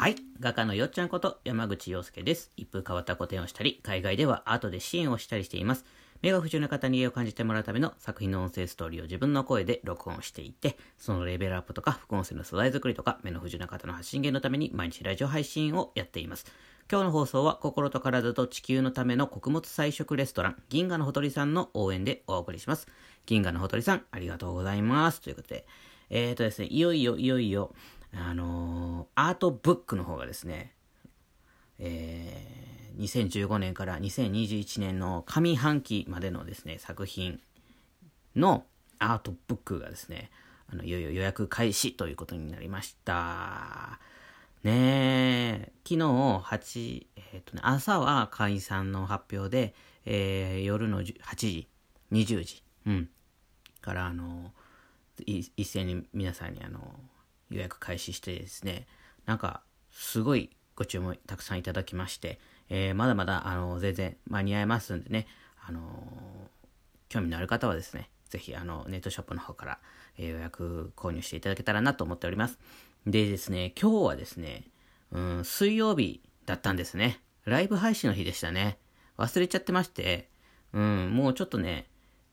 はい。画家のよっちゃんこと山口洋介です。一風変わった個展をしたり、海外ではアートで支援をしたりしています。目が不自由な方に絵を感じてもらうための作品の音声ストーリーを自分の声で録音していて、そのレベルアップとか副音声の素材作りとか、目の不自由な方の発信源のために毎日ラジオ配信をやっています。今日の放送は心と体と地球のための穀物菜食レストラン、銀河のほとりさんの応援でお送りします。銀河のほとりさん、ありがとうございます。ということで、えーとですね、いよいよいよいよ、あのアートブックの方がですね、えー2015年から2021年の上半期までのですね、作品のアートブックがですね、あのいよいよ予約開始ということになりました。ねえ、昨日8、えっ、とね、朝は会員の発表で、えー夜の8時、20時、うん、からあの、一斉に皆さんにあの予約開始してですねなんかすごいご注文たくさんいただきまして、えーまだまだあの全然間に合いますんでねあの興味のある方はですねぜひあのネットショップの方から、えー予約購入していただけたらなと思っております。でですね今日はですね、うん、水曜日だったんですね。ライブ配信の日でしたね。忘れちゃってましてうんもうちょっとね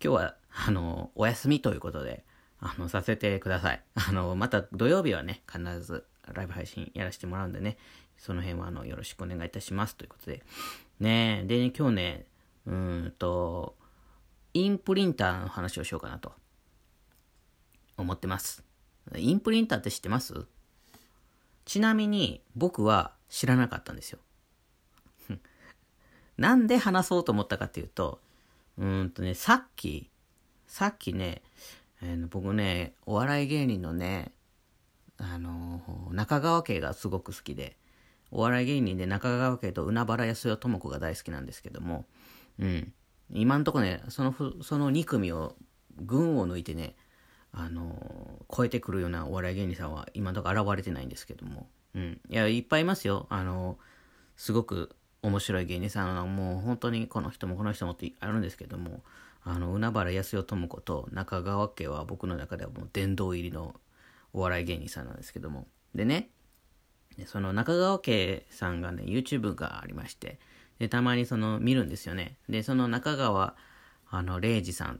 今日はあのお休みということであの、させてください。あの、また土曜日はね、必ずライブ配信やらせてもらうんでね、その辺はあの、よろしくお願いいたします。ということで。ねでね、今日ね、うーんと、インプリンターの話をしようかなと、思ってます。インプリンターって知ってます？ちなみに、僕は知らなかったんですよ。なんで話そうと思ったかっていうと、うんとね、さっき、さっきね、えー僕ね、お笑い芸人のね、あのー中川家がすごく好きで、お笑い芸人で中川家と海原康代智子が大好きなんですけども、うん。今んとこね、その、その2組を、群を抜いてね、あのー超えてくるようなお笑い芸人さんは今のとこ現れてないんですけども、うん。いや、いっぱいいますよ。あのすごく面白い芸人さんはもう本当にこの人もこの人もってあるんですけどもあの海原康代智子と中川家は僕の中ではもう殿堂入りのお笑い芸人さんなんですけども。でねその中川家さんがね YouTube がありまして。でたまにその見るんですよね。でその中川あの礼二さんっ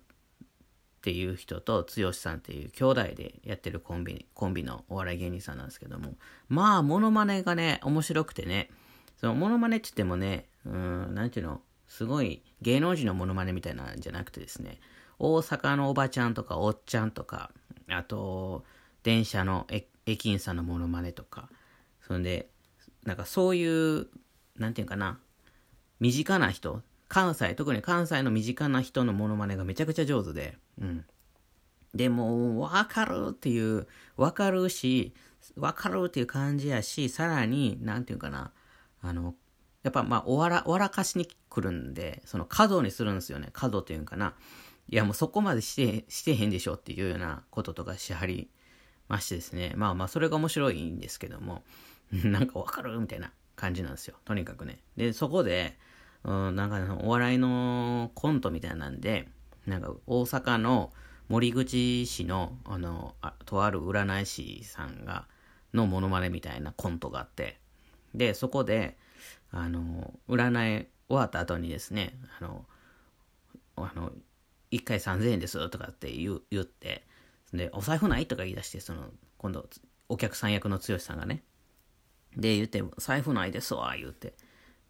ていう人と剛さんっていう兄弟でやってるコンビコンビのお笑い芸人さんなんですけども。まあモノマネがね面白くてね。そのモノマネって言ってもねうんなんていうの？すごい芸能人のモノマネみたいなんじゃなくてですね大阪のおばちゃんとかおっちゃんとかあと電車の駅員さんのモノマネとかそんでなんかそういうなんていうかな身近な人関西特に関西の身近な人のモノマネがめちゃくちゃ上手でうん。でも分かるっていう分かるし分かるっていう感じやしさらになんていうかなあのやっぱまあおわら笑かしに来るんでその角にするんですよね。角っていうんかな。いやもうそこまでしてしてへんでしょっていうようなこととかしはりましてですね。まあまあそれが面白いんですけども。なんかわかるみたいな感じなんですよ。とにかくね。でそこで、うん、なんかお笑いのコントみたいなんでなんか大阪の森口市のあのあとある占い師さんがのモノマネみたいなコントがあって。でそこであの占い終わった後にですねあのあの1回3000円ですとかって言言ってでお財布ないとか言い出してその今度お客さん役の剛さんがね。で言って財布ないですわ言って。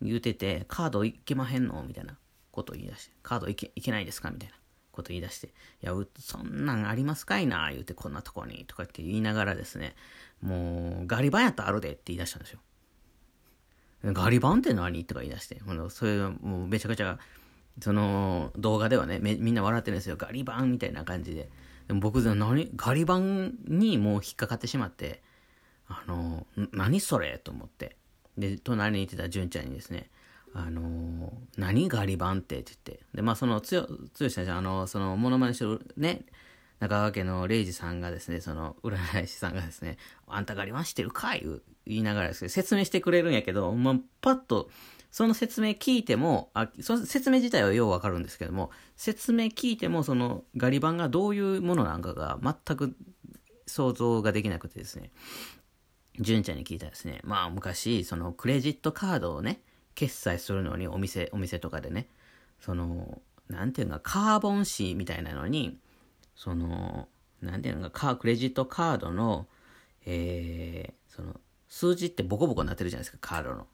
言うててカードいけまへんの？みたいなこと言い出してカードいけいけないですか？みたいなこと言い出して、いや、そんなんありますかいな、言うて、こんなとこに、とかって言いながらですね、もう、ガリバンやったあるでって言い出したんですよ。ガリバンって何？とか言い出して、ほんとそれ、もうめちゃくちゃ、その動画ではね、みんな笑ってるんですよ。ガリバンみたいな感じで。でも僕、何、ガリバンにもう引っかかってしまって、あの、何それ？と思って。で、隣にいてた純ちゃんにですね、あの何ガリバンってって言って。で、まあ、その、つよ、つよしさんじゃん、あの、その、モノマネしてるね、中川家のレイジさんがですね、その、占い師さんがですね、あんたガリバンしてるかい？言いながらですね、説明してくれるんやけど、まあ、パッと、その説明聞いても、あ、その説明自体はようわかるんですけども、説明聞いても、その、ガリバンがどういうものなんかが全く想像ができなくてですね。純ちゃんに聞いたらですね、まあ昔、そのクレジットカードをね、決済するのにお店、お店とかでね、その、なんていうのか、カーボン紙みたいなのに、その、なんていうのか、クレジットカードの、えー、その、数字ってボコボコになってるじゃないですか、カードの。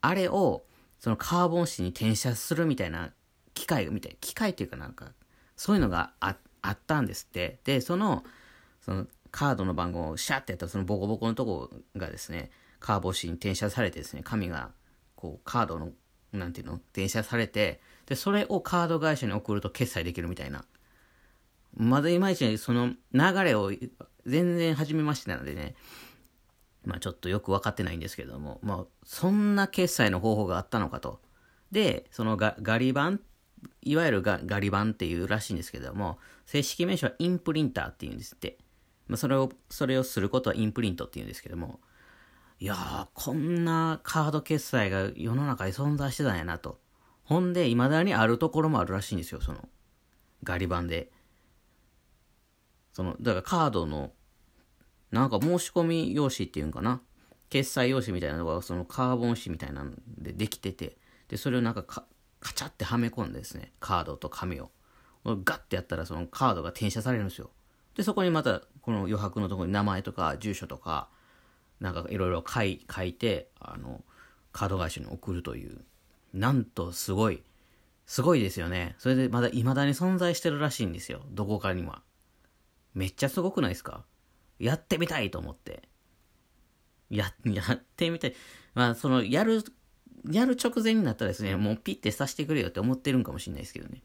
あれを、そのカーボン紙に転写するみたいな機械みたい、機械っていうかなんか、そういうのがああったんですって。で、その、そのカードの番号をシャッてやったらそのボコボコのとこがですね、カーボン紙に転写されてですね、紙が、こう、カードの、なんていうの転写されて、で、それをカード会社に送ると決済できるみたいな。まだいまいちその流れを全然初めましてなのでね、まあちょっとよく分かってないんですけども、まあそんな決済の方法があったのかと。で、そのガガリ版、いわゆるガガリ版っていうらしいんですけども、正式名称はインプリンターっていうんですって。まあそれを、それをすることはインプリントっていうんですけども、いやー、こんなカード決済が世の中に存在してたんやなと。ほんで、未だにあるところもあるらしいんですよ、その、ガリ版で。その、だからカードのなんか申し込み用紙っていうんかな？決済用紙みたいなのがそのカーボン紙みたいなんでできてて、で、それをなんかカチャってはめ込んでですね、カードと紙を。ガッてやったらそのカードが転写されるんですよ。で、そこにまたこの余白のところに名前とか住所とか、なんかいろいろ書い書いて、あの、カード会社に送るという。なんとすごい、すごいですよね。それでまだ未だに存在してるらしいんですよ。どこかには。めっちゃすごくないですか？やってみたいと思って。や、やってみたい。まあ、その、やる、やる直前になったらですね、もうピッてさせてくれよって思ってるんかもしれないですけどね。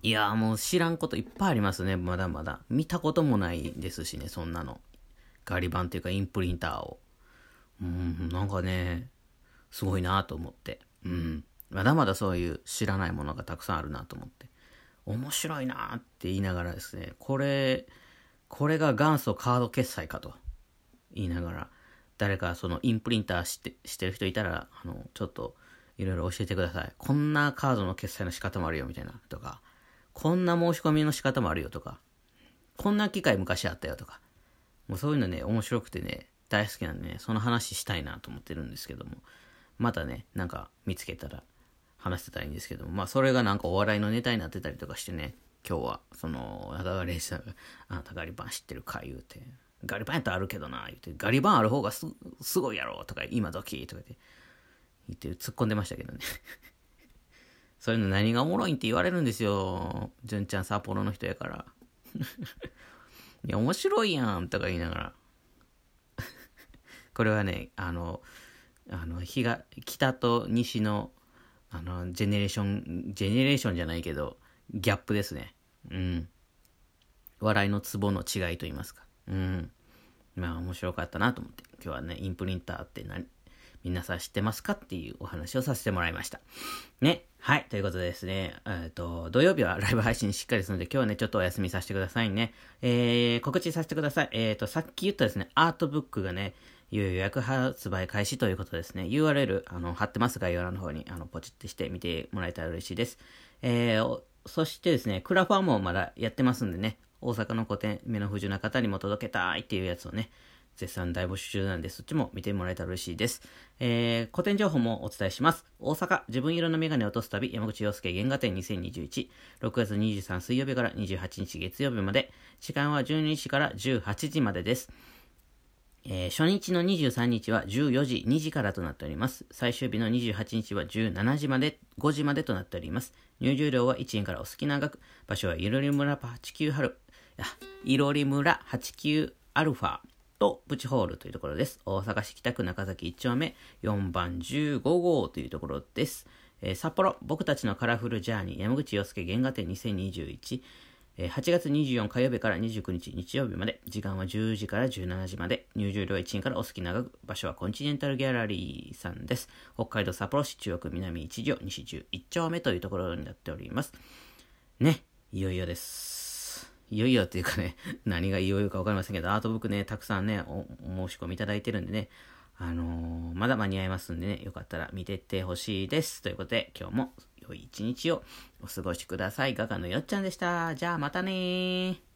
いやもう知らんこといっぱいありますね、まだまだ。見たこともないですしね、そんなの。ガリ版っていうかインプリンターを。うん、なんかね、すごいなと思って。うん。まだまだそういう知らないものがたくさんあるなと思って。面白いなって言いながらですね、これ、これが元祖カード決済かと言いながら、誰かそのインプリンターしてしてる人いたら、あの、ちょっといろいろ教えてください。こんなカードの決済の仕方もあるよみたいなとか、こんな申し込みの仕方もあるよとか、こんな機械昔あったよとか、もうそういうのね、面白くてね、大好きなんでね、その話したいなと思ってるんですけども、またね、なんか見つけたら話してたらいいんですけども、まあそれがなんかお笑いのネタになってたりとかしてね、今日は、その、中川礼二さんが、あなたガリバン知ってるか言うて、ガリバンやったらあるけどな、言うて、ガリバンある方がすすごいやろ、とか、今時、とか言って、言って突っ込んでましたけどね。そういうの何がおもろいんって言われるんですよ。純ちゃん札幌の人やから。いや、面白いやん、とか言いながら。これはね、あの、あの、日が、北と西の、あの、ジェネレーション、ジェネレーションじゃないけど、ギャップですね。うん。笑いのツボの違いと言いますか。うん。まあ面白かったなと思って、今日はね、インプリンターって何、皆さん知ってますかっていうお話をさせてもらいました。ね。はい。ということでですね、えっ、と、土曜日はライブ配信しっかりするので、今日はね、ちょっとお休みさせてくださいね。えー、告知させてください。えっ、ー、と、さっき言ったですね、アートブックがね、予約発売開始ということですね。URL、あの、貼ってます概要欄の方に、あの、ポチってして見てもらえたら嬉しいです。えー、そしてですね、クラファンもまだやってますんでね、大阪の古典、目の不自由な方にも届けたいっていうやつをね、絶賛大募集中なんで、そっちも見てもらえたら嬉しいです。えー、古典情報もお伝えします。大阪、自分色のメガネを落とす旅、山口洋介原画展2021、6月23水曜日から28日月曜日まで、時間は12時から18時までです。えー、初日の23日は14時2時からとなっております。最終日の28日は17時まで、5時までとなっております。入場料は1円からお好きな額。場所はいろり村89春、いろり村89アルファとプチホールというところです。大阪市北区中崎1丁目4番15号というところです。えー、札幌、僕たちのカラフルジャーニー山口洋介原画展2021。8月24火曜日から29日日曜日まで、時間は10時から17時まで、入場料は1円からお好きな額、場所はコンチネンタルギャラリーさんです。北海道札幌市中央区南1条西11丁目というところになっております。ね、いよいよです。いよいよっていうかね、何がいよいよかわかりませんけど、アートブックね、たくさんね、お申し込みいただいてるんでね、あのー、まだ間に合いますんでね、よかったら見てってほしいです。ということで、今日も良い一日をお過ごしください。ガガのよっちゃんでした。じゃあまたねー